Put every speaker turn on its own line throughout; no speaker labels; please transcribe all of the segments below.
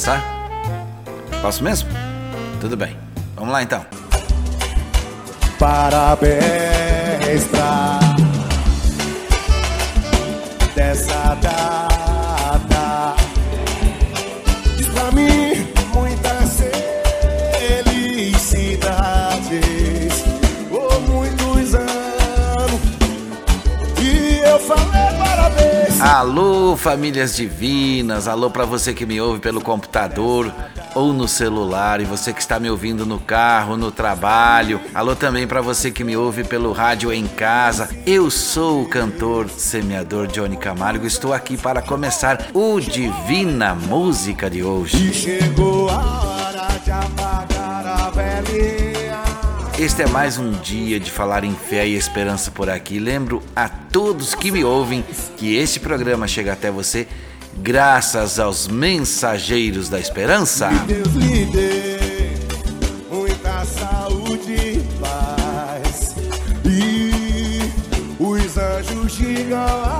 Começar? Posso mesmo? Tudo bem. Vamos lá então.
Parabéns pra dessa data.
Alô, famílias divinas. Alô para você que me ouve pelo computador ou no celular e você que está me ouvindo no carro, no trabalho. Alô também para você que me ouve pelo rádio em casa. Eu sou o cantor semeador Johnny Camargo. Estou aqui para começar o Divina Música de hoje.
E chegou a hora de apagar a velhinha.
Este é mais um dia de falar em fé e esperança por aqui. Lembro a todos que me ouvem que este programa chega até você graças aos mensageiros da esperança.
Deus lhe dê muita saúde e paz. E os anjos digam.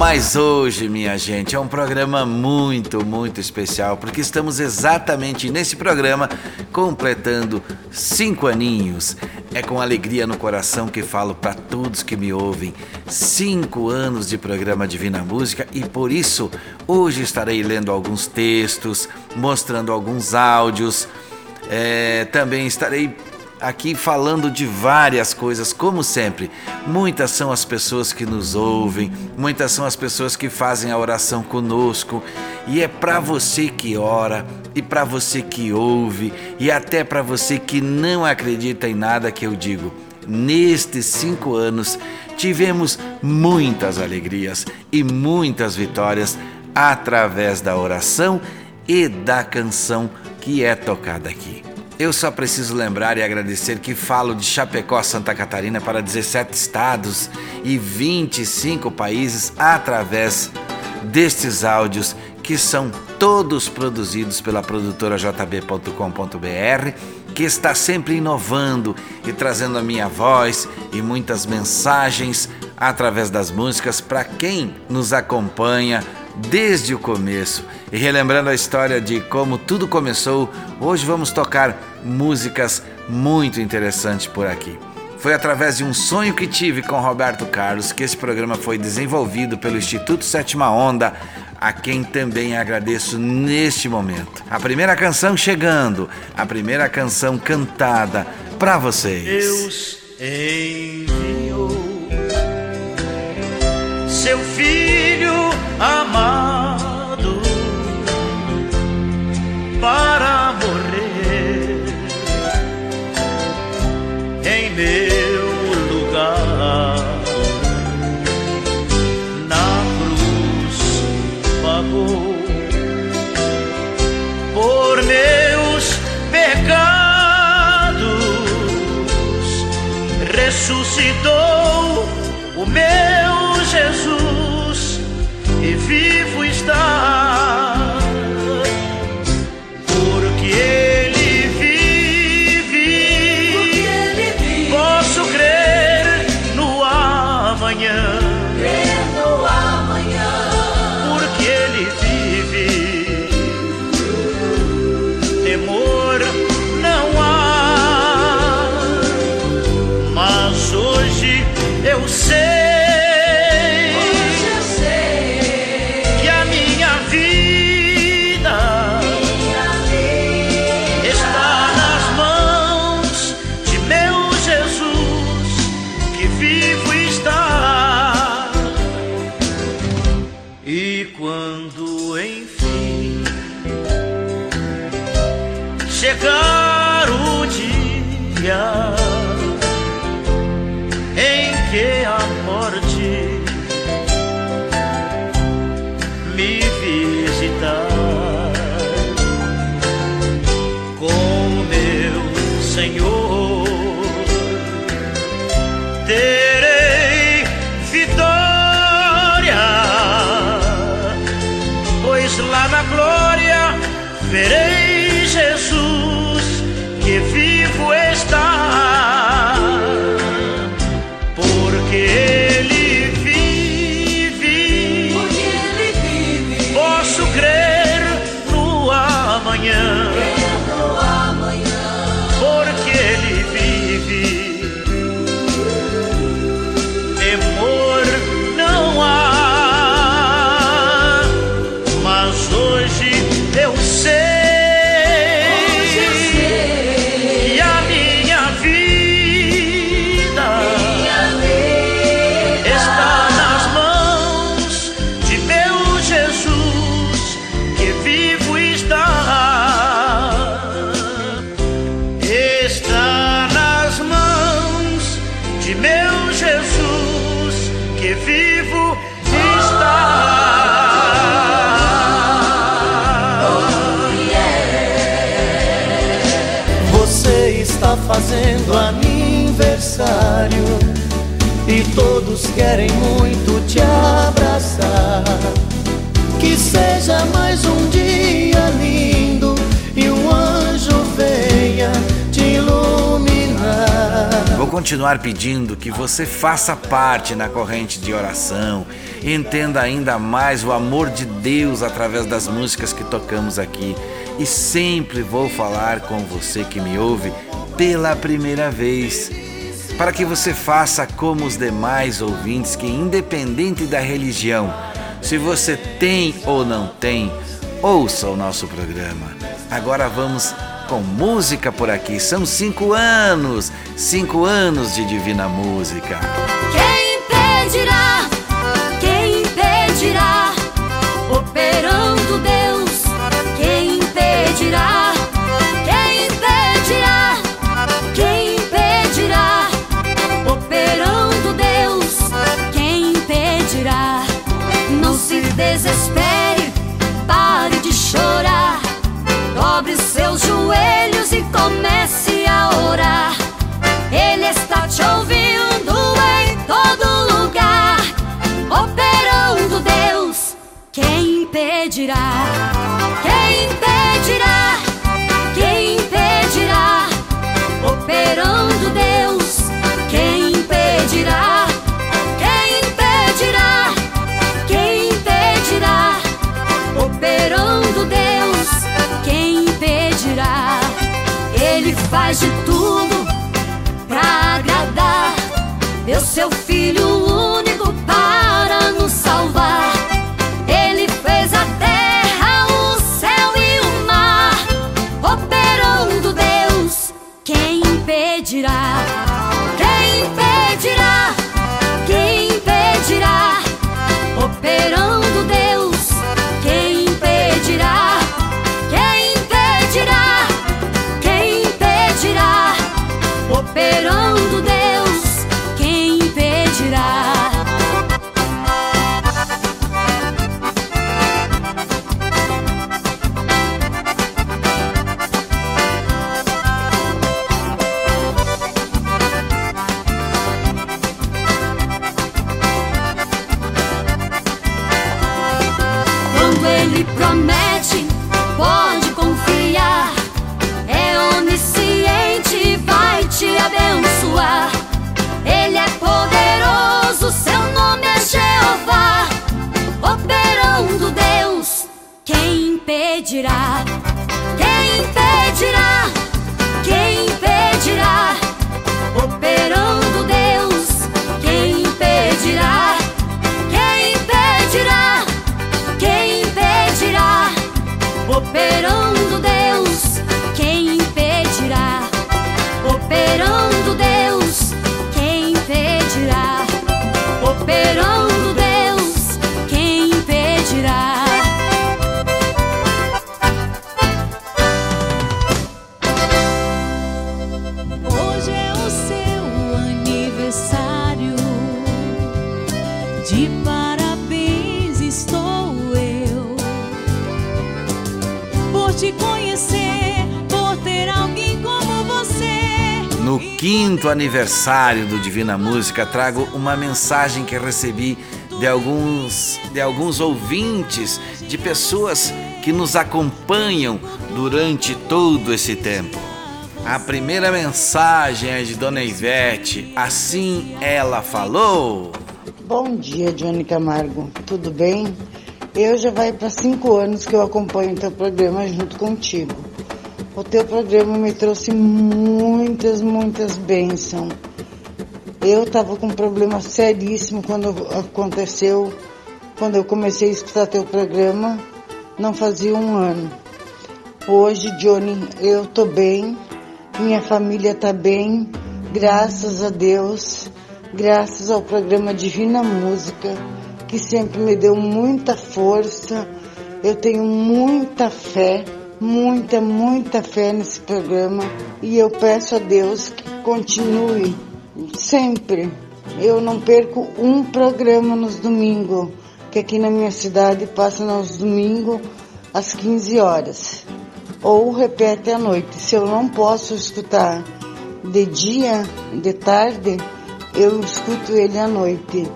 Mas hoje, minha gente, é um programa muito, muito especial, porque estamos exatamente nesse programa completando cinco aninhos. É com alegria no coração que falo para todos que me ouvem. Cinco anos de programa Divina Música e por isso hoje estarei lendo alguns textos, mostrando alguns áudios. É, também estarei aqui falando de várias coisas, como sempre. Muitas são as pessoas que nos ouvem, muitas são as pessoas que fazem a oração conosco, e é para você que ora, e para você que ouve, e até para você que não acredita em nada que eu digo. Nestes cinco anos, tivemos muitas alegrias e muitas vitórias através da oração e da canção que é tocada aqui. Eu só preciso lembrar e agradecer que falo de Chapecó, Santa Catarina, para 17 estados e 25 países através destes áudios que são todos produzidos pela produtora jb.com.br, que está sempre inovando e trazendo a minha voz e muitas mensagens através das músicas para quem nos acompanha desde o começo. E relembrando a história de como tudo começou, hoje vamos tocar músicas muito interessantes por aqui. Foi através de um sonho que tive com Roberto Carlos que esse programa foi desenvolvido pelo Instituto Sétima Onda, a quem também agradeço neste momento. A primeira canção chegando, a primeira canção cantada para vocês.
Deus enviou seu filho amado para glória verei Jesus que vivo
aniversário e todos querem muito te abraçar. Que seja mais um dia lindo e um anjo venha te iluminar.
Vou continuar pedindo que você faça parte na corrente de oração, entenda ainda mais o amor de Deus através das músicas que tocamos aqui. E sempre vou falar com você que me ouve pela primeira vez, para que você faça como os demais ouvintes que, independente da religião, se você tem ou não tem, ouça o nosso programa. Agora vamos com música por aqui. São cinco anos, cinco anos de divina música.
Ele faz Operando
aniversário
do Divina Música, trago uma mensagem que recebi de alguns, de alguns ouvintes, de pessoas que nos acompanham durante todo esse tempo. A primeira mensagem é de Dona Ivete, assim ela falou.
Bom dia, Johnny Camargo. Tudo bem? Eu já vai para cinco anos que eu acompanho teu programa junto contigo. O teu programa me trouxe muitas, muitas bênçãos. Eu estava com um problema seríssimo quando aconteceu, quando eu comecei a escutar teu programa, não fazia um ano. Hoje, Johnny, eu tô bem, minha família tá bem, graças a Deus, graças ao programa Divina Música, que sempre me deu muita força. Eu tenho muita fé, muita, muita fé nesse programa e eu peço a Deus que continue sempre Eu não perco um programa nos domingos, que aqui na minha cidade passa nos domingos às 15 horas. Ou repete à noite. Se eu não posso escutar de dia, de tarde, eu escuto ele à noite.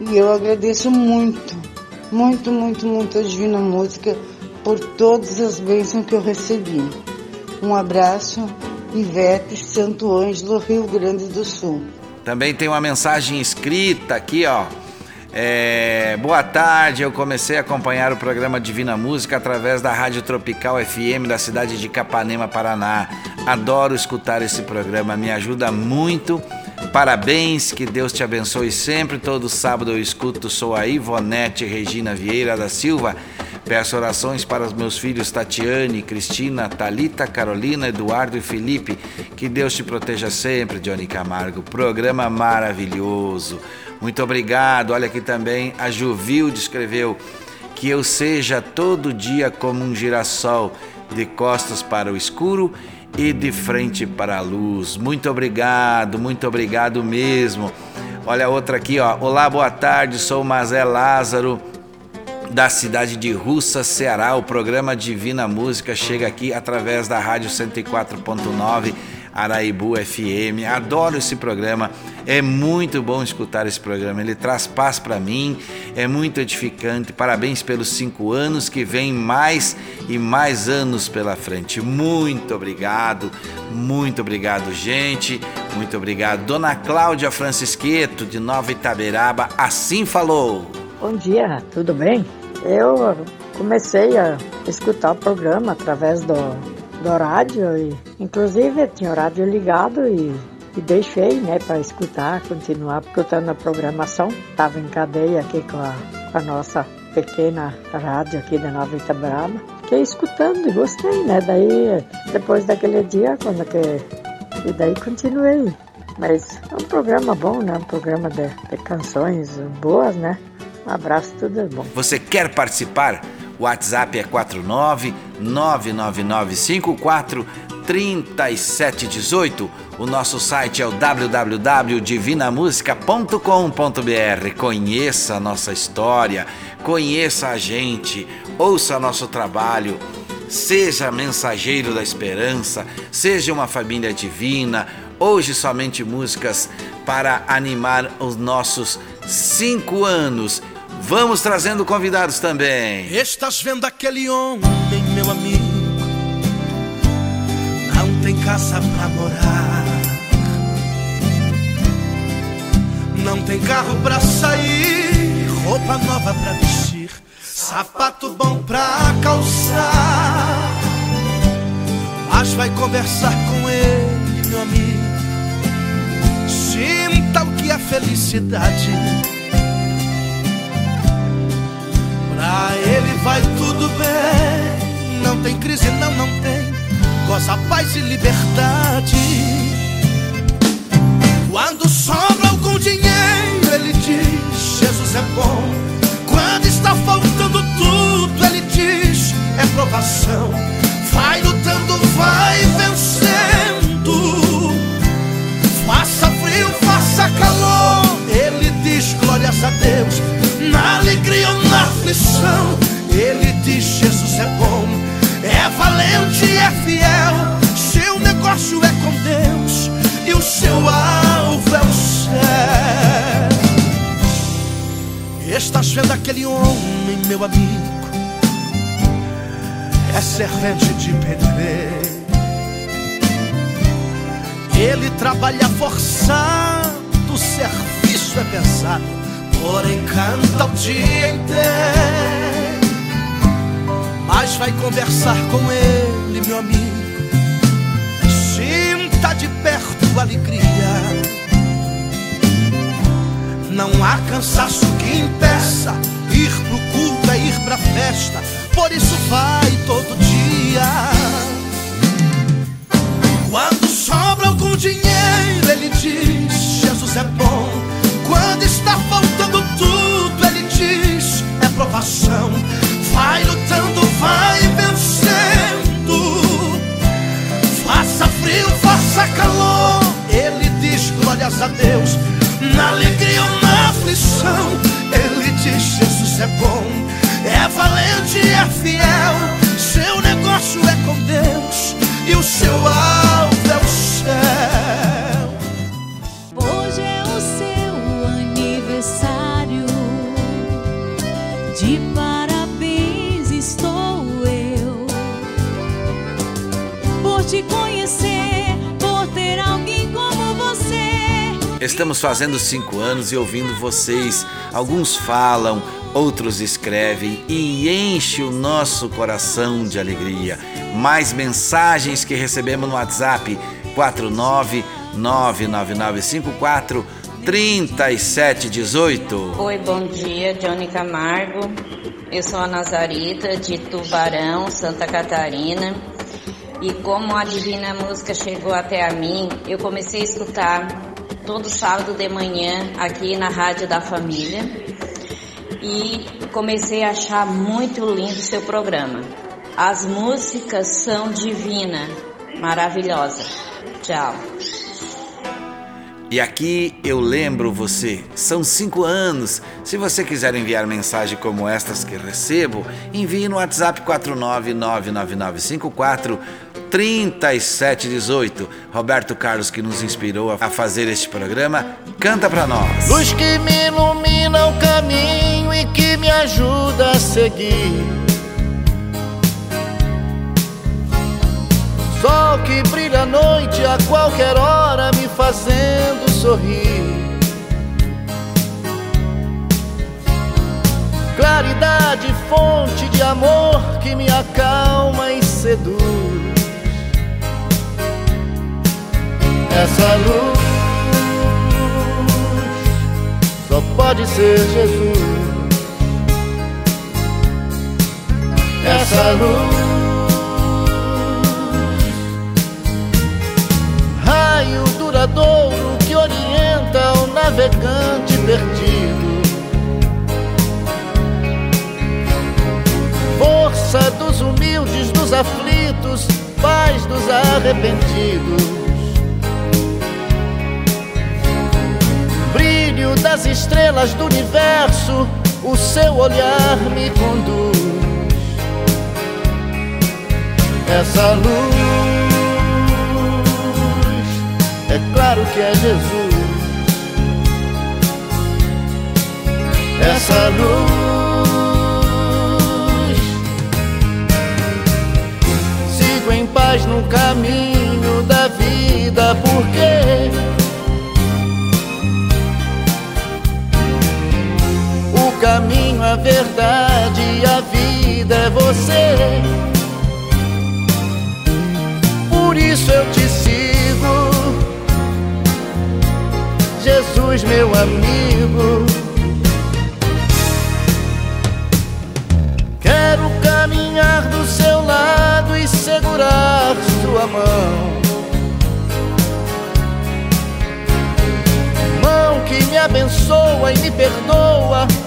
E eu agradeço muito, muito, muito, muito a Divina Música por todas as bênçãos que eu recebi. Um abraço, Ivete Santo Ângelo, Rio Grande do Sul.
Também tem uma mensagem escrita aqui, ó. É, boa tarde, eu comecei a acompanhar o programa Divina Música através da Rádio Tropical FM da cidade de Capanema, Paraná. Adoro escutar esse programa, me ajuda muito. Parabéns, que Deus te abençoe sempre. Todo sábado eu escuto, sou a Ivonete Regina Vieira da Silva. Peço orações para os meus filhos Tatiane, Cristina, Talita, Carolina, Eduardo e Felipe. Que Deus te proteja sempre, Johnny Camargo. Programa maravilhoso. Muito obrigado. Olha aqui também a Juvilde escreveu que eu seja todo dia como um girassol, de costas para o escuro e de frente para a luz. Muito obrigado, muito obrigado mesmo. Olha outra aqui, ó. Olá, boa tarde. Sou Mazé Lázaro da cidade de Russa, Ceará. O programa Divina Música chega aqui através da Rádio 104.9 Araibu FM. Adoro esse programa. É muito bom escutar esse programa. Ele traz paz para mim. É muito edificante. Parabéns pelos cinco anos que vem mais e mais anos pela frente. Muito obrigado. Muito obrigado, gente. Muito obrigado. Dona Cláudia Francisqueto, de Nova Itaberaba, assim falou.
Bom dia, tudo bem? Eu comecei a escutar o programa através do, do rádio e inclusive tinha o rádio ligado e, e deixei né para escutar, continuar escutando a programação. Estava em cadeia aqui com a, com a nossa pequena rádio aqui da Nova Itabraba. Fiquei escutando e gostei, né? Daí depois daquele dia, quando que. E daí continuei. Mas é um programa bom, né? Um programa de, de canções boas, né? Um abraço, tudo bom.
Você quer participar? O WhatsApp é 49 99954 3718. O nosso site é o www.divinamusica.com.br. Conheça a nossa história, conheça a gente, ouça nosso trabalho. Seja mensageiro da esperança, seja uma família divina. Hoje somente músicas para animar os nossos cinco anos Vamos trazendo convidados também.
Estás vendo aquele homem, meu amigo? Não tem casa pra morar. Não tem carro pra sair, roupa nova pra vestir, sapato bom pra calçar. Mas vai conversar com ele, meu amigo. Sinta o que é felicidade Pra ele vai tudo bem. Não tem crise, não, não tem. Goza paz e liberdade. Quando sobra algum dinheiro, ele diz: Jesus é bom. Quando está faltando tudo, ele diz: é provação. Vai lutando, vai vencendo. Faça frio, faça calor. Glórias a Deus na alegria ou na aflição. Ele diz: Jesus é bom, é valente, é fiel. Seu negócio é com Deus e o seu alvo é o céu. Estás vendo aquele homem, meu amigo? É servente de pedreiro. Ele trabalha forçado, o serviço é pesado porém canta o dia inteiro. Mas vai conversar com ele, meu amigo. Sinta de perto a alegria. Não há cansaço que impeça ir pro culto, é ir pra festa. Por isso vai todo dia. Quando sobra algum dinheiro, ele diz: Jesus é bom. Quando está faltando provação. Vai lutando, vai vencendo. Faça frio, faça calor. Ele diz glórias a Deus. Na alegria ou na aflição, ele diz: Jesus é
bom, é valente, é fiel. Seu negócio é com Deus e o seu alvo.
Estamos fazendo cinco anos e ouvindo vocês. Alguns falam, outros escrevem e enche o nosso coração de alegria. Mais mensagens que recebemos no WhatsApp 4999954 3718.
Oi, bom dia, Johnny Camargo. Eu sou a Nazarita de Tubarão, Santa Catarina. E como a Divina Música chegou até a mim, eu comecei a escutar todo sábado de manhã aqui na Rádio da Família. E comecei a achar muito lindo seu programa. As músicas são divinas, maravilhosa. Tchau.
E aqui eu lembro você, são cinco anos. Se você quiser enviar mensagem como estas que recebo, envie no WhatsApp 4999954 3718. Roberto Carlos, que nos inspirou a fazer este programa, canta pra nós.
Luz que me ilumina o caminho e que me ajuda a seguir. Sol que brilha à noite a qualquer hora, me fazendo sorrir. Claridade, fonte de amor que me acalma e seduz. Essa luz só pode ser Jesus. Essa luz, raio duradouro que orienta o navegante perdido. Força dos humildes, dos aflitos, paz dos arrependidos. Brilho das estrelas do universo, o seu olhar me conduz. Essa luz, é claro que é Jesus. Essa luz, sigo em paz no caminho da vida, porque caminho, a verdade e a vida é você. Por isso eu te sigo, Jesus, meu amigo. Quero caminhar do seu lado e segurar sua mão. Mão que me abençoa e me perdoa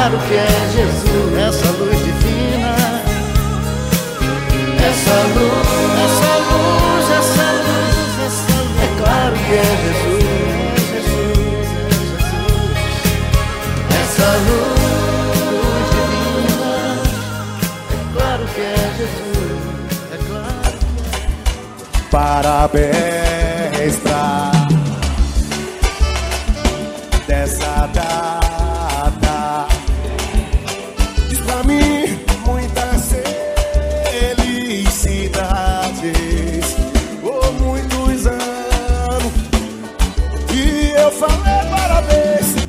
claro que é Jesus, essa luz divina. Essa luz, essa luz, essa luz, essa luz, é claro que é Jesus, é Jesus, é Jesus. Essa luz divina, é claro que é Jesus, é claro.
Parabéns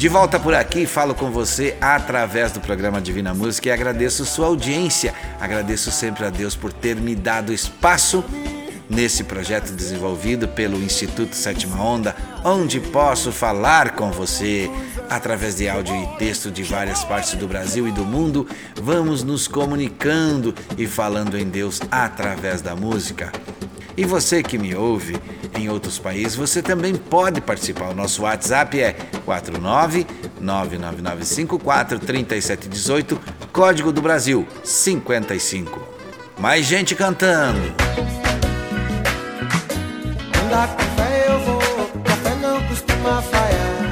De volta por aqui, falo com você através do programa Divina Música e agradeço sua audiência. Agradeço sempre a Deus por ter me dado espaço nesse projeto desenvolvido pelo Instituto Sétima Onda, onde posso falar com você através de áudio e texto de várias partes do Brasil e do mundo. Vamos nos comunicando e falando em Deus através da música. E você que me ouve em outros países, você também pode participar. O nosso WhatsApp é 49999543718, código do Brasil 55. Mais gente cantando.
Andar com fé eu vou, café não costuma falhar.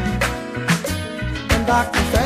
Andar com fé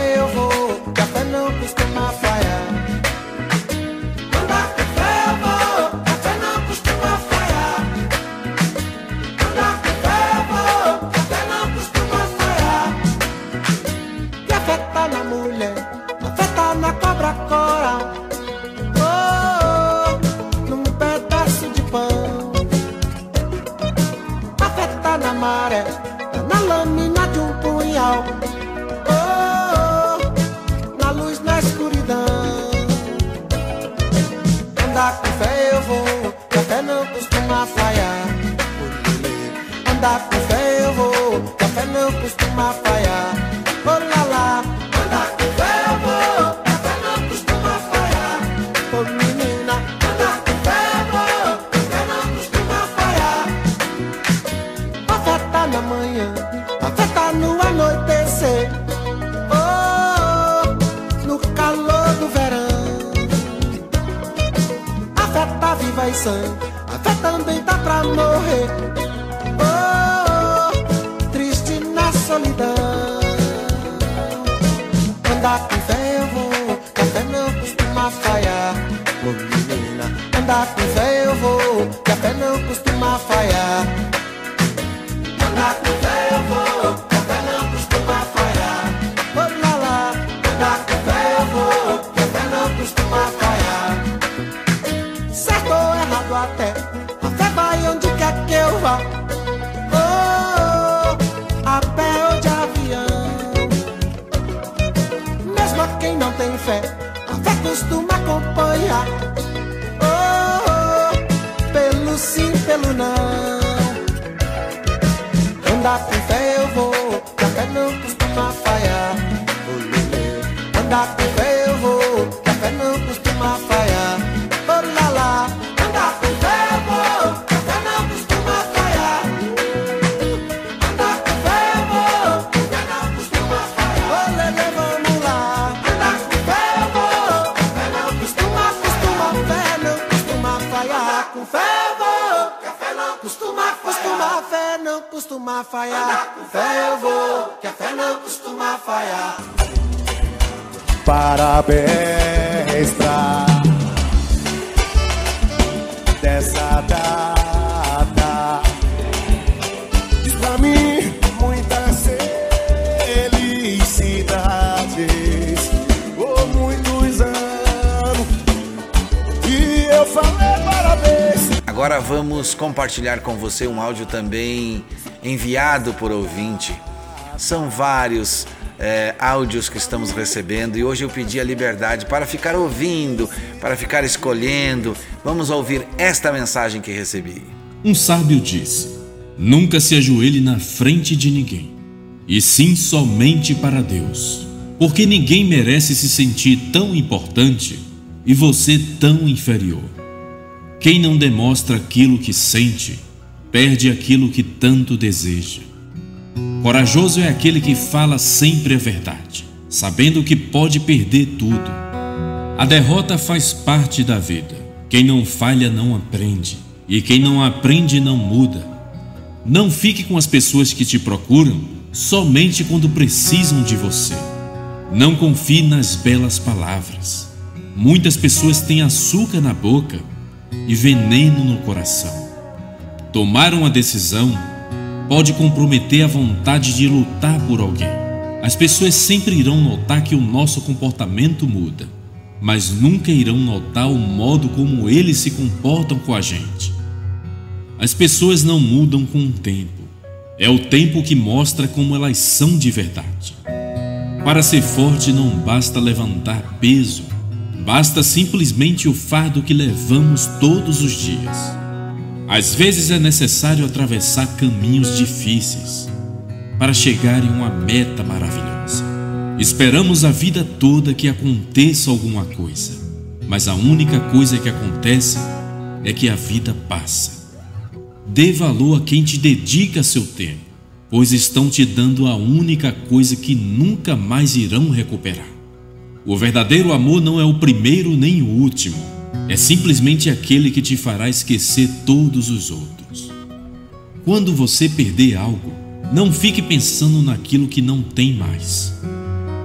Com fé eu vou, que a fé não costuma falhar.
Parabéns pra dessa data. Diz pra mim muitas felicidades por muitos anos. E eu falei parabéns.
Agora vamos compartilhar com você um áudio também enviado por ouvinte. São vários é, áudios que estamos recebendo e hoje eu pedi a liberdade para ficar ouvindo, para ficar escolhendo. Vamos ouvir esta mensagem que recebi.
Um sábio disse: Nunca se ajoelhe na frente de ninguém, e sim somente para Deus, porque ninguém merece se sentir tão importante e você tão inferior. Quem não demonstra aquilo que sente, perde aquilo que tanto deseja. Corajoso é aquele que fala sempre a verdade, sabendo que pode perder tudo. A derrota faz parte da vida. Quem não falha não aprende, e quem não aprende não muda. Não fique com as pessoas que te procuram somente quando precisam de você. Não confie nas belas palavras. Muitas pessoas têm açúcar na boca e veneno no coração. Tomar uma decisão pode comprometer a vontade de lutar por alguém. As pessoas sempre irão notar que o nosso comportamento muda, mas nunca irão notar o modo como eles se comportam com a gente. As pessoas não mudam com o tempo, é o tempo que mostra como elas são de verdade. Para ser forte não basta levantar peso, Basta simplesmente o fardo que levamos todos os dias. Às vezes é necessário atravessar caminhos difíceis para chegar em uma meta maravilhosa. Esperamos a vida toda que aconteça alguma coisa, mas a única coisa que acontece é que a vida passa. Dê valor a quem te dedica seu tempo, pois estão te dando a única coisa que nunca mais irão recuperar. O verdadeiro amor não é o primeiro nem o último, é simplesmente aquele que te fará esquecer todos os outros. Quando você perder algo, não fique pensando naquilo que não tem mais,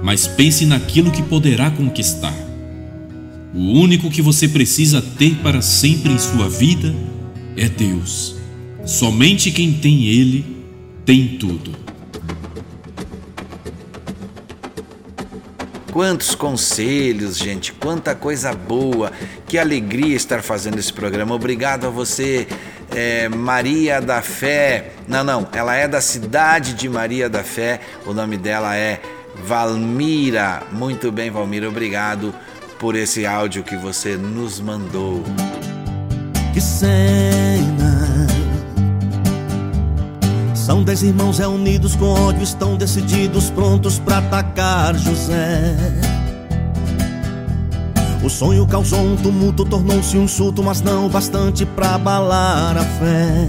mas pense naquilo que poderá conquistar. O único que você precisa ter para sempre em sua vida é Deus. Somente quem tem Ele tem tudo.
Quantos conselhos, gente, quanta coisa boa. Que alegria estar fazendo esse programa. Obrigado a você, é, Maria da Fé. Não, não, ela é da cidade de Maria da Fé. O nome dela é Valmira. Muito bem, Valmira, obrigado por esse áudio que você nos mandou.
Que cena! São dez irmãos reunidos com ódio, estão decididos, prontos para atacar José. O sonho causou um tumulto, tornou-se um insulto, mas não bastante para abalar a fé.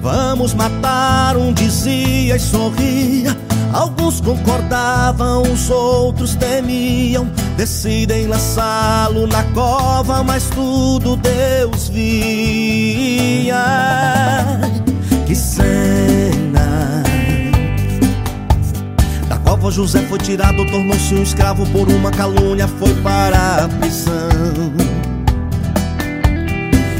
Vamos matar, um dizia e sorria. Alguns concordavam, os outros temiam. Decidem lançá-lo na cova, mas tudo Deus via. Que cena! Da cova José foi tirado, tornou-se um escravo por uma calúnia, foi para a prisão.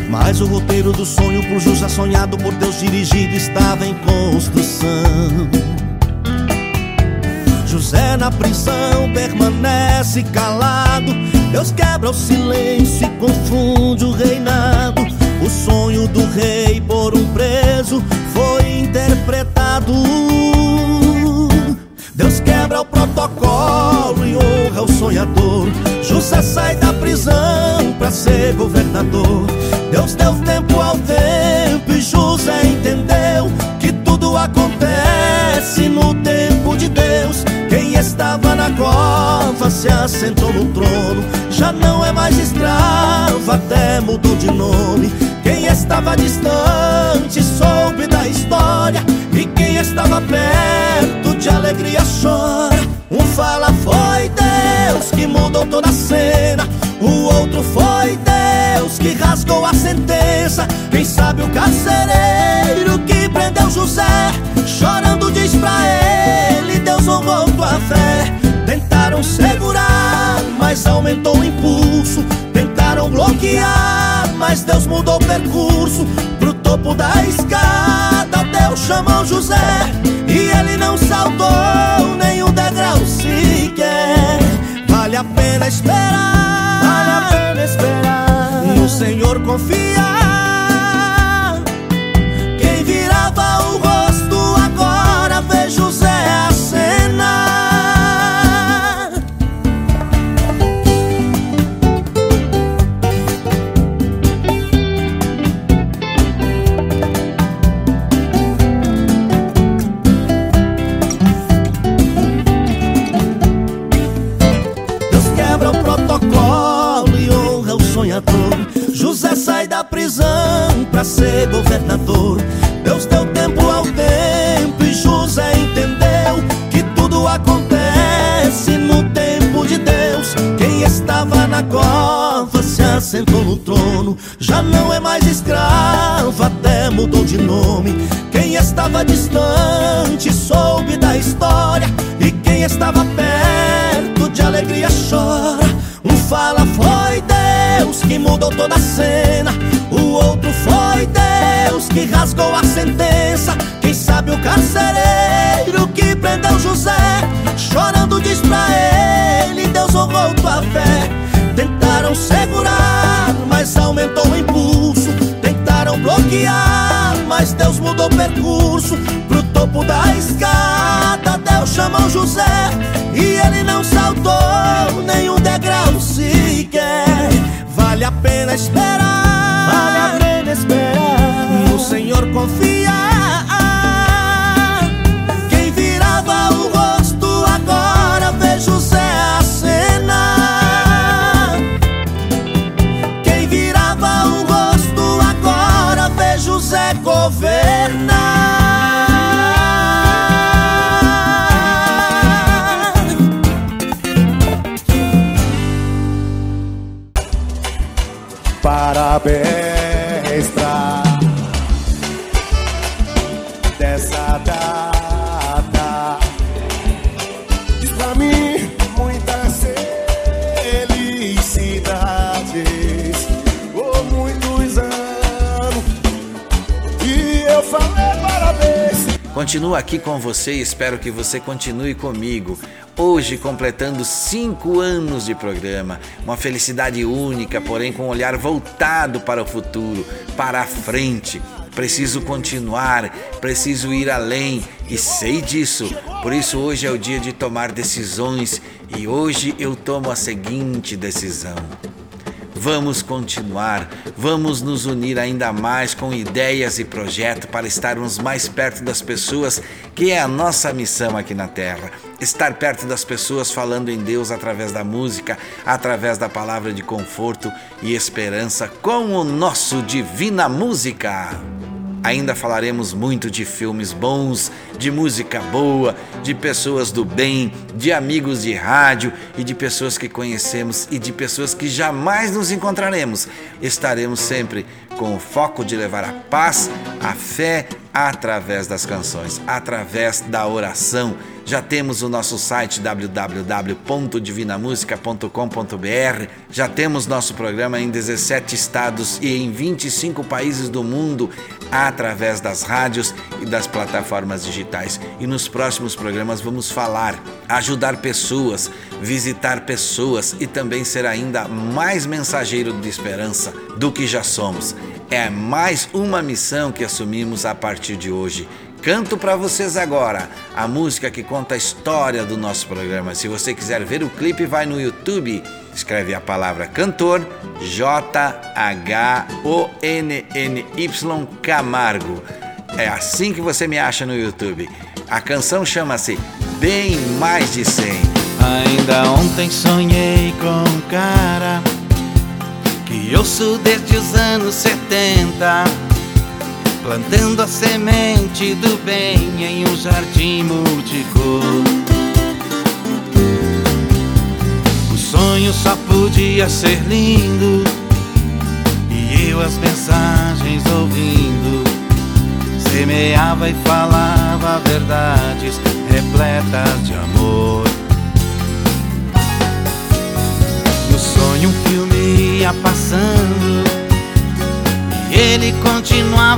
Mas o roteiro do sonho por José sonhado por Deus dirigido estava em construção. José na prisão permanece calado. Deus quebra o silêncio e confunde o reinado. O sonho do rei por um preso foi interpretado. Deus quebra o protocolo e honra o sonhador. José sai da prisão para ser governador. Deus deu tempo ao tempo e José entendeu que tudo acontece no estava na cova se assentou no trono. Já não é mais escravo, até mudou de nome. Quem estava distante soube da história. E quem estava perto de alegria chora. Um fala foi Deus que mudou toda a cena. O outro foi Deus que rasgou a sentença. Quem sabe o carcereiro que prendeu José, chorando diz pra ele: Deus honrou tua fé. Tentaram segurar, mas aumentou o impulso. Tentaram bloquear, mas Deus mudou o percurso. Pro topo da escada, Deus chamou José. E ele não saltou nem um degrau sequer. Vale a pena esperar. Vale a pena esperar. No ser governador. Deus deu tempo ao tempo e José entendeu que tudo acontece no tempo de Deus. Quem estava na cova se assentou no trono, já não é mais escravo, até mudou de nome. Quem estava distante soube da história, e quem estava perto de alegria chora. Que mudou toda a cena, o outro foi Deus que rasgou a sentença. Quem sabe o carcereiro que prendeu José, chorando diz pra ele: Deus honrou tua fé. Tentaram segurar, mas aumentou o impulso. Tentaram bloquear, mas Deus mudou o percurso. Pro topo da escada, Deus chamou José. E ele não saltou Vale a pena esperar.
Aqui com você e espero que você continue comigo. Hoje, completando cinco anos de programa, uma felicidade única, porém com um olhar voltado para o futuro, para a frente. Preciso continuar, preciso ir além e sei disso. Por isso, hoje é o dia de tomar decisões e hoje eu tomo a seguinte decisão. Vamos continuar, vamos nos unir ainda mais com ideias e projetos para estarmos mais perto das pessoas, que é a nossa missão aqui na Terra. Estar perto das pessoas falando em Deus através da música, através da palavra de conforto e esperança com o nosso Divina Música. Ainda falaremos muito de filmes bons, de música boa, de pessoas do bem, de amigos de rádio e de pessoas que conhecemos e de pessoas que jamais nos encontraremos. Estaremos sempre com o foco de levar a paz, a fé através das canções, através da oração. Já temos o nosso site www.divinamusica.com.br. Já temos nosso programa em 17 estados e em 25 países do mundo através das rádios e das plataformas digitais. E nos próximos programas vamos falar, ajudar pessoas, visitar pessoas e também ser ainda mais mensageiro de esperança do que já somos. É mais uma missão que assumimos a partir de hoje. Canto para vocês agora a música que conta a história do nosso programa. Se você quiser ver o clipe, vai no YouTube, escreve a palavra cantor J-H-O-N-N-Y Camargo. É assim que você me acha no YouTube. A canção chama-se Bem Mais de 100.
Ainda ontem sonhei com um cara que ouço desde os anos 70, plantando a semente do bem em um jardim multicor. O sonho só podia ser lindo e eu as mensagens ouvindo semeava e falava verdades repletas de amor. No sonho um filme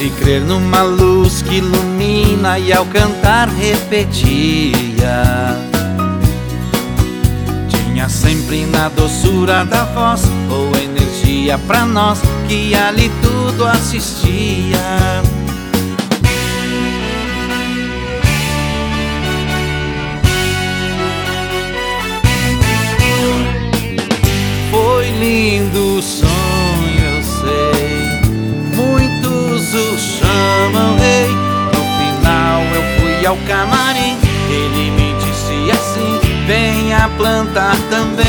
se crer numa luz que ilumina e ao cantar repetia. Tinha sempre na doçura da voz ou energia
pra nós que ali tudo assistia. Foi lindo o sonho, O chamam rei. No final eu fui ao camarim. Ele me disse assim: Venha plantar também.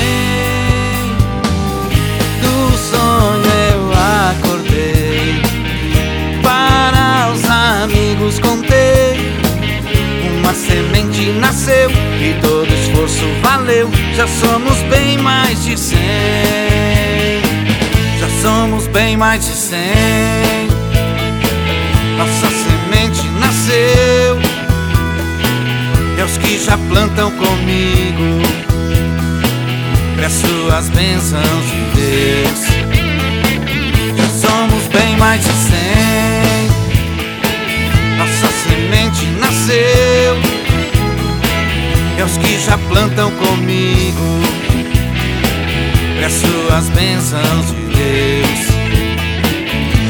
Do sonho eu acordei. Para os amigos contei. Uma semente nasceu e todo esforço valeu. Já somos bem mais de cem. Já somos bem mais de cem. Nossa semente nasceu. E aos que já plantam comigo, peço as bênçãos de Deus. Já somos bem mais de cem. Nossa semente nasceu. E aos que já plantam comigo, peço as bênçãos de Deus.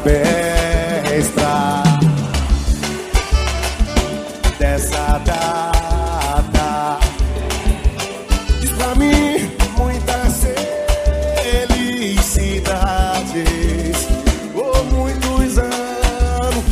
Pra dessa data. Diz pra mim muitas felicidades por muitos anos.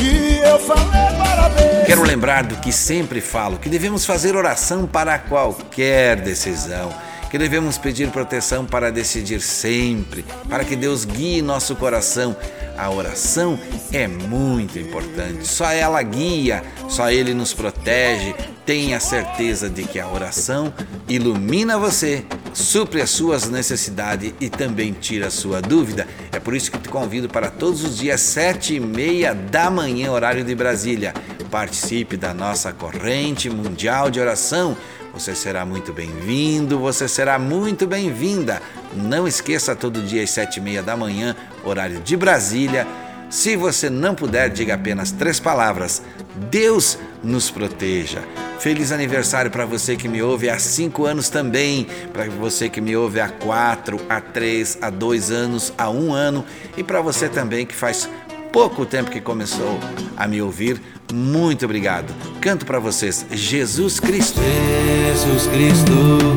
E eu falei parabéns.
Quero lembrar do que sempre falo, que devemos fazer oração para qualquer decisão, que devemos pedir proteção para decidir sempre, para que Deus guie nosso coração. A oração é muito importante, só ela guia, só Ele nos protege. Tenha certeza de que a oração ilumina você, supre as suas necessidades e também tira a sua dúvida. É por isso que te convido para todos os dias, sete e meia da manhã, horário de Brasília. Participe da nossa corrente mundial de oração. Você será muito bem-vindo, você será muito bem-vinda. Não esqueça todo dia às sete e meia da manhã, horário de Brasília. Se você não puder, diga apenas três palavras. Deus nos proteja. Feliz aniversário para você que me ouve há cinco anos também, para você que me ouve há quatro, há três, há dois anos, há um ano e para você também que faz pouco tempo que começou a me ouvir. Muito obrigado. Canto para vocês Jesus Cristo. Jesus Cristo.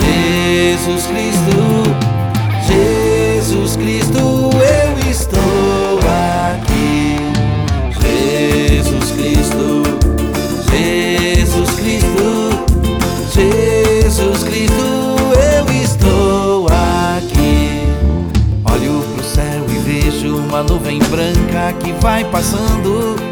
Jesus Cristo. Jesus Cristo, eu estou aqui. Jesus Cristo. Jesus Cristo. Jesus Cristo, eu estou aqui. Olho pro céu e vejo uma nuvem branca que vai passando.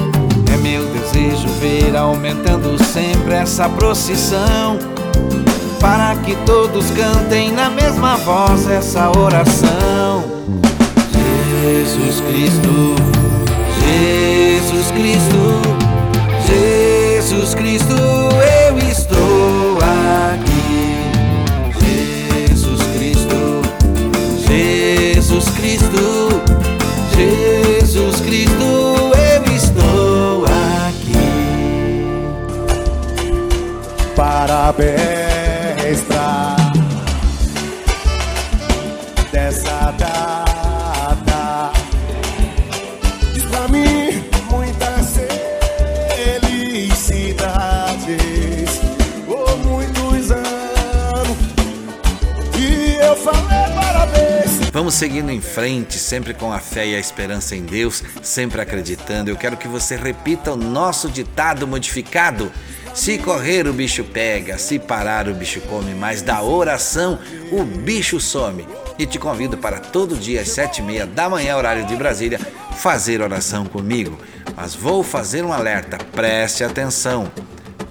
Desejo ver aumentando sempre essa procissão. Para que todos cantem na mesma voz essa oração. Jesus Cristo, Jesus Cristo, Jesus Cristo,
Pra dessa data. Diz pra mim muitas felicidades. Por muitos anos. E eu falei parabéns.
Vamos seguindo em frente, sempre com a fé e a esperança em Deus, sempre acreditando. Eu quero que você repita o nosso ditado modificado. Se correr, o bicho pega, se parar, o bicho come, mas da oração, o bicho some. E te convido para todo dia às sete e meia da manhã, horário de Brasília, fazer oração comigo. Mas vou fazer um alerta, preste atenção.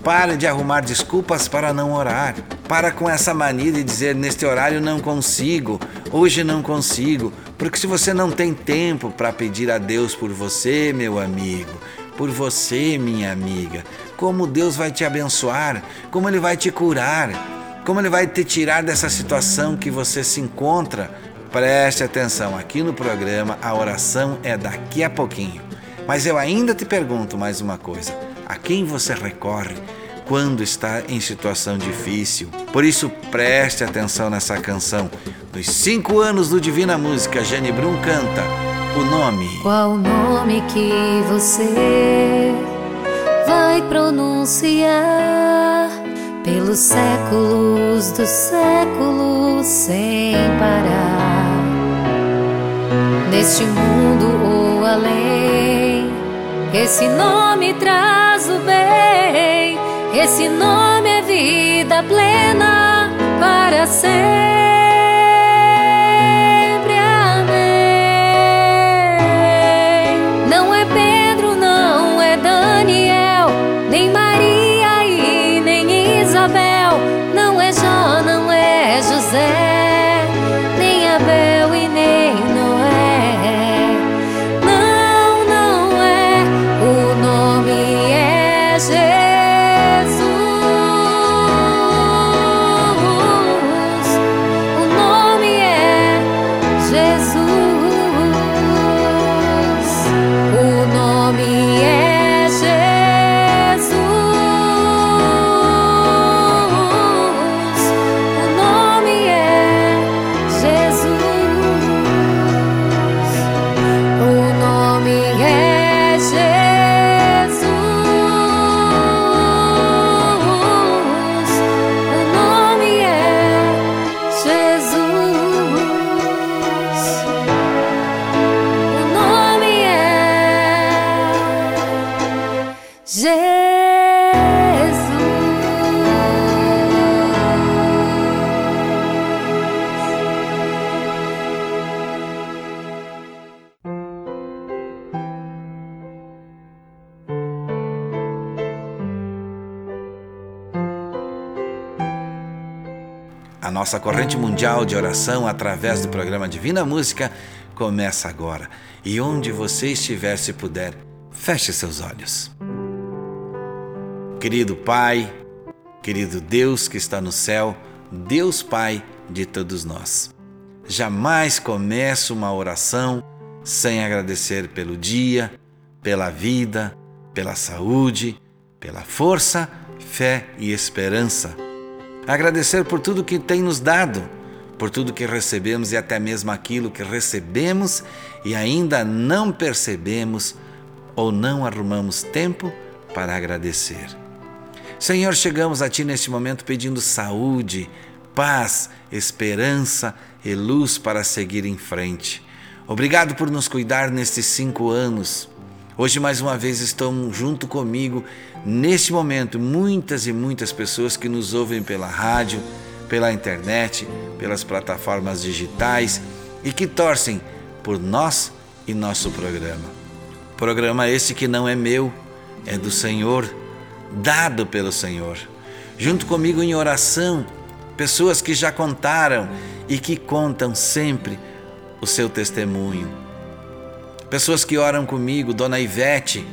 Pare de arrumar desculpas para não orar. Para com essa mania de dizer neste horário não consigo, hoje não consigo, porque se você não tem tempo para pedir a Deus por você, meu amigo, por você, minha amiga, como Deus vai te abençoar, como Ele vai te curar, como Ele vai te tirar dessa situação que você se encontra. Preste atenção, aqui no programa a oração é daqui a pouquinho. Mas eu ainda te pergunto mais uma coisa: a quem você recorre quando está em situação difícil? Por isso, preste atenção nessa canção. Nos cinco anos do Divina Música, Jane Brum canta o nome.
Qual o nome que você vai pronunciar pelos séculos dos séculos sem parar? Neste mundo ou além, esse nome traz o bem, esse nome é vida plena para sempre.
Nossa corrente mundial de oração através do programa Divina Música começa agora. E onde você estiver, se puder, feche seus olhos. Querido Pai, querido Deus que está no céu, Deus Pai de todos nós. Jamais começo uma oração sem agradecer pelo dia, pela vida, pela saúde, pela força, fé e esperança. Agradecer por tudo que tem nos dado, por tudo que recebemos e até mesmo aquilo que recebemos e ainda não percebemos ou não arrumamos tempo para agradecer. Senhor, chegamos a Ti neste momento pedindo saúde, paz, esperança e luz para seguir em frente. Obrigado por nos cuidar nestes cinco anos. Hoje, mais uma vez, estão junto comigo neste momento muitas e muitas pessoas que nos ouvem pela rádio, pela internet, pelas plataformas digitais e que torcem por nós e nosso programa. Programa esse que não é meu, é do Senhor, dado pelo Senhor. Junto comigo em oração, pessoas que já contaram e que contam sempre o seu testemunho. Pessoas que oram comigo, Dona Ivete,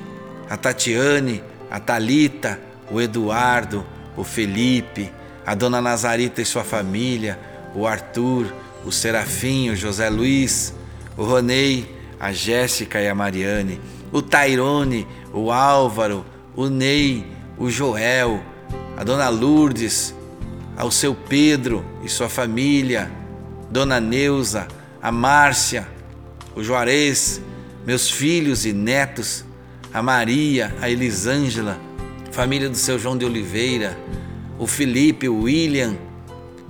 a Tatiane, a Talita, o Eduardo, o Felipe, a Dona Nazarita e sua família, o Arthur, o Serafim, o José Luiz, o Ronei, a Jéssica e a Mariane, o Tairone, o Álvaro, o Ney, o Joel, a Dona Lourdes, ao seu Pedro e sua família, Dona Neuza, a Márcia, o Juarez, meus filhos e netos, a Maria, a Elisângela, família do seu João de Oliveira, o Felipe, o William,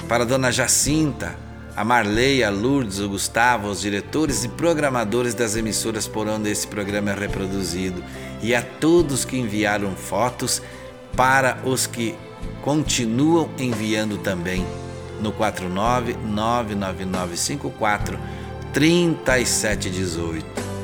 para a Dona Jacinta, a Marley, a Lourdes, o Gustavo, os diretores e programadores das emissoras por onde esse programa é reproduzido, e a todos que enviaram fotos para os que continuam enviando também no 4999954 3718.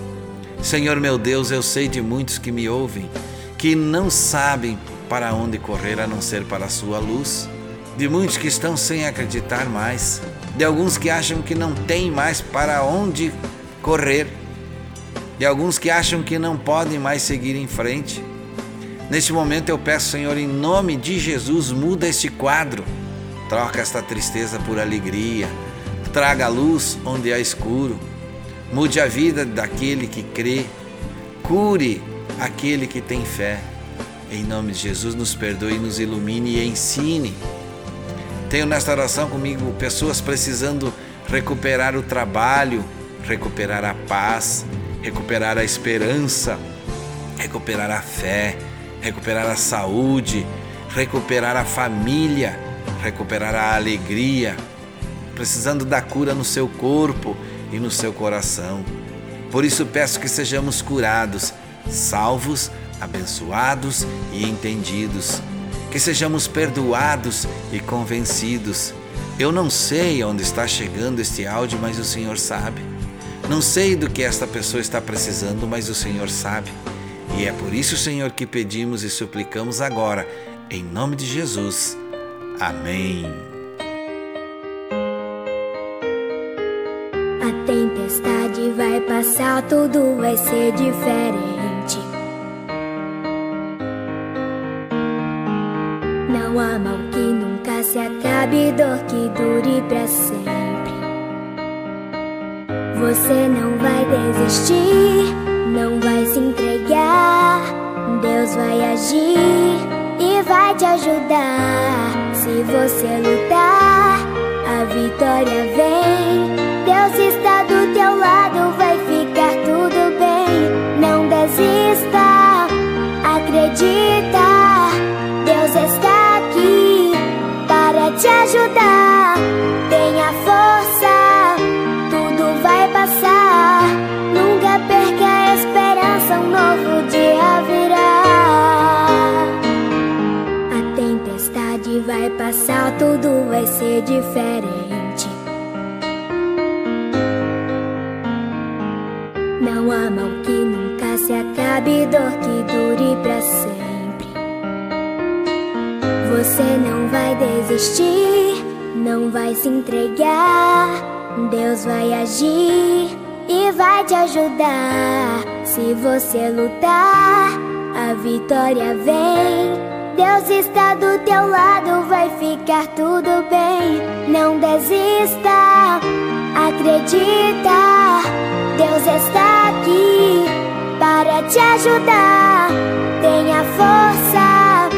Senhor meu Deus, eu sei de muitos que me ouvem que não sabem para onde correr a não ser para a sua luz, de muitos que estão sem acreditar mais, de alguns que acham que não tem mais para onde correr, de alguns que acham que não podem mais seguir em frente. Neste momento eu peço, Senhor, em nome de Jesus, muda este quadro, troca esta tristeza por alegria, traga luz onde há escuro, mude a vida daquele que crê, cure aquele que tem fé. Em nome de Jesus, nos perdoe, nos ilumine e ensine. Tenho nesta oração comigo pessoas precisando recuperar o trabalho, recuperar a paz, recuperar a esperança, recuperar a fé, recuperar a saúde, recuperar a família, recuperar a alegria, precisando da cura no seu corpo e no seu coração. Por isso peço que sejamos curados, salvos, abençoados e entendidos. Que sejamos perdoados e convencidos. Eu não sei onde está chegando este áudio, mas o Senhor sabe. Não sei do que esta pessoa está precisando, mas o Senhor sabe. E é por isso, Senhor, que pedimos e suplicamos agora, em nome de Jesus. Amém.
A tempestade vai passar, tudo vai ser diferente. Não há mal que nunca se acabe, dor que dure pra sempre. Você não vai desistir, não vai se entregar. Deus vai agir e vai te ajudar. Se você lutar, a vitória vem. Deus está do teu lado, vai ficar tudo bem. Não desista, acredita. Deus está aqui para te ajudar. Tenha força, tudo vai passar. Nunca perca a esperança, um novo dia virá. A tempestade vai passar, tudo vai ser diferente. Pra sempre. Você não vai desistir, não vai se entregar. Deus vai agir e vai te ajudar. Se você lutar, a vitória vem. Deus está do teu lado, vai ficar tudo bem. Não desista, acredita. Deus está aqui para te ajudar. Tenha força,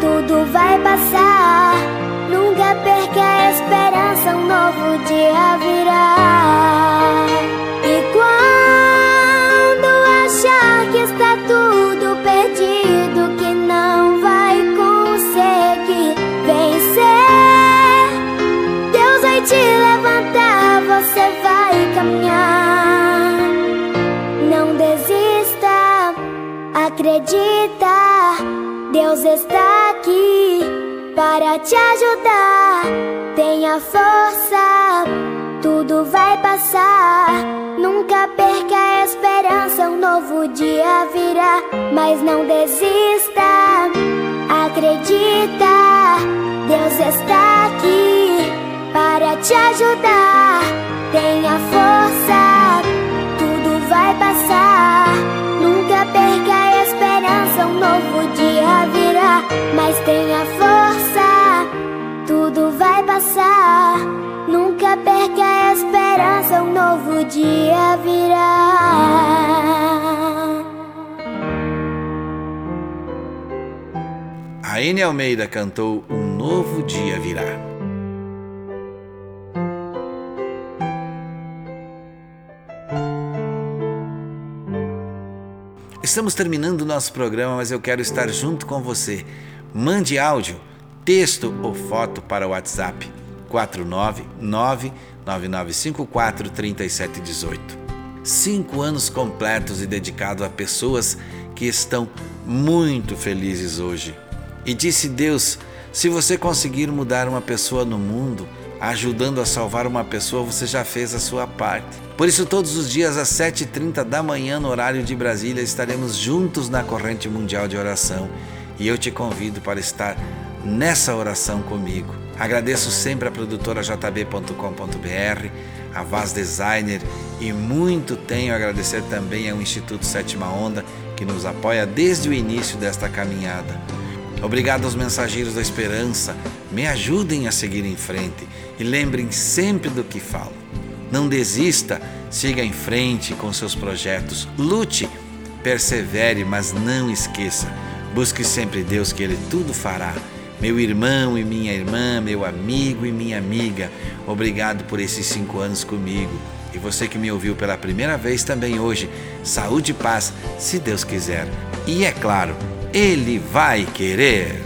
tudo vai passar. Nunca perca a esperança, um novo dia virá. Acredita. Deus está aqui para te ajudar. Tenha força, tudo vai passar. Nunca perca a esperança, um novo dia virá. Mas não desista, acredita. Deus está aqui para te ajudar. Tenha força, tudo vai passar. Nunca perca a esperança, um novo dia virá. Mas tenha força, tudo vai passar. Nunca perca a esperança, um novo dia virá.
A Ene Almeida cantou Um Novo Dia Virá. Estamos terminando o nosso programa, mas eu quero estar junto com você. Mande áudio, texto ou foto para o WhatsApp 499-9954-3718. Cinco anos completos e dedicado a pessoas que estão muito felizes hoje. E disse Deus: se você conseguir mudar uma pessoa no mundo, ajudando a salvar uma pessoa, você já fez a sua parte. Por isso, todos os dias às 7h30 da manhã, no horário de Brasília, estaremos juntos na corrente mundial de oração. E eu te convido para estar nessa oração comigo. Agradeço sempre a produtora jb.com.br, a Vaz Designer e muito tenho a agradecer também ao Instituto Sétima Onda que nos apoia desde o início desta caminhada. Obrigado aos mensageiros da esperança, me ajudem a seguir em frente e lembrem sempre do que falo. Não desista, siga em frente com seus projetos, lute, persevere, mas não esqueça. Busque sempre Deus que Ele tudo fará. Meu irmão e minha irmã, meu amigo e minha amiga, obrigado por esses cinco anos comigo. E você que me ouviu pela primeira vez também hoje, saúde e paz, se Deus quiser. E é claro, Ele vai querer.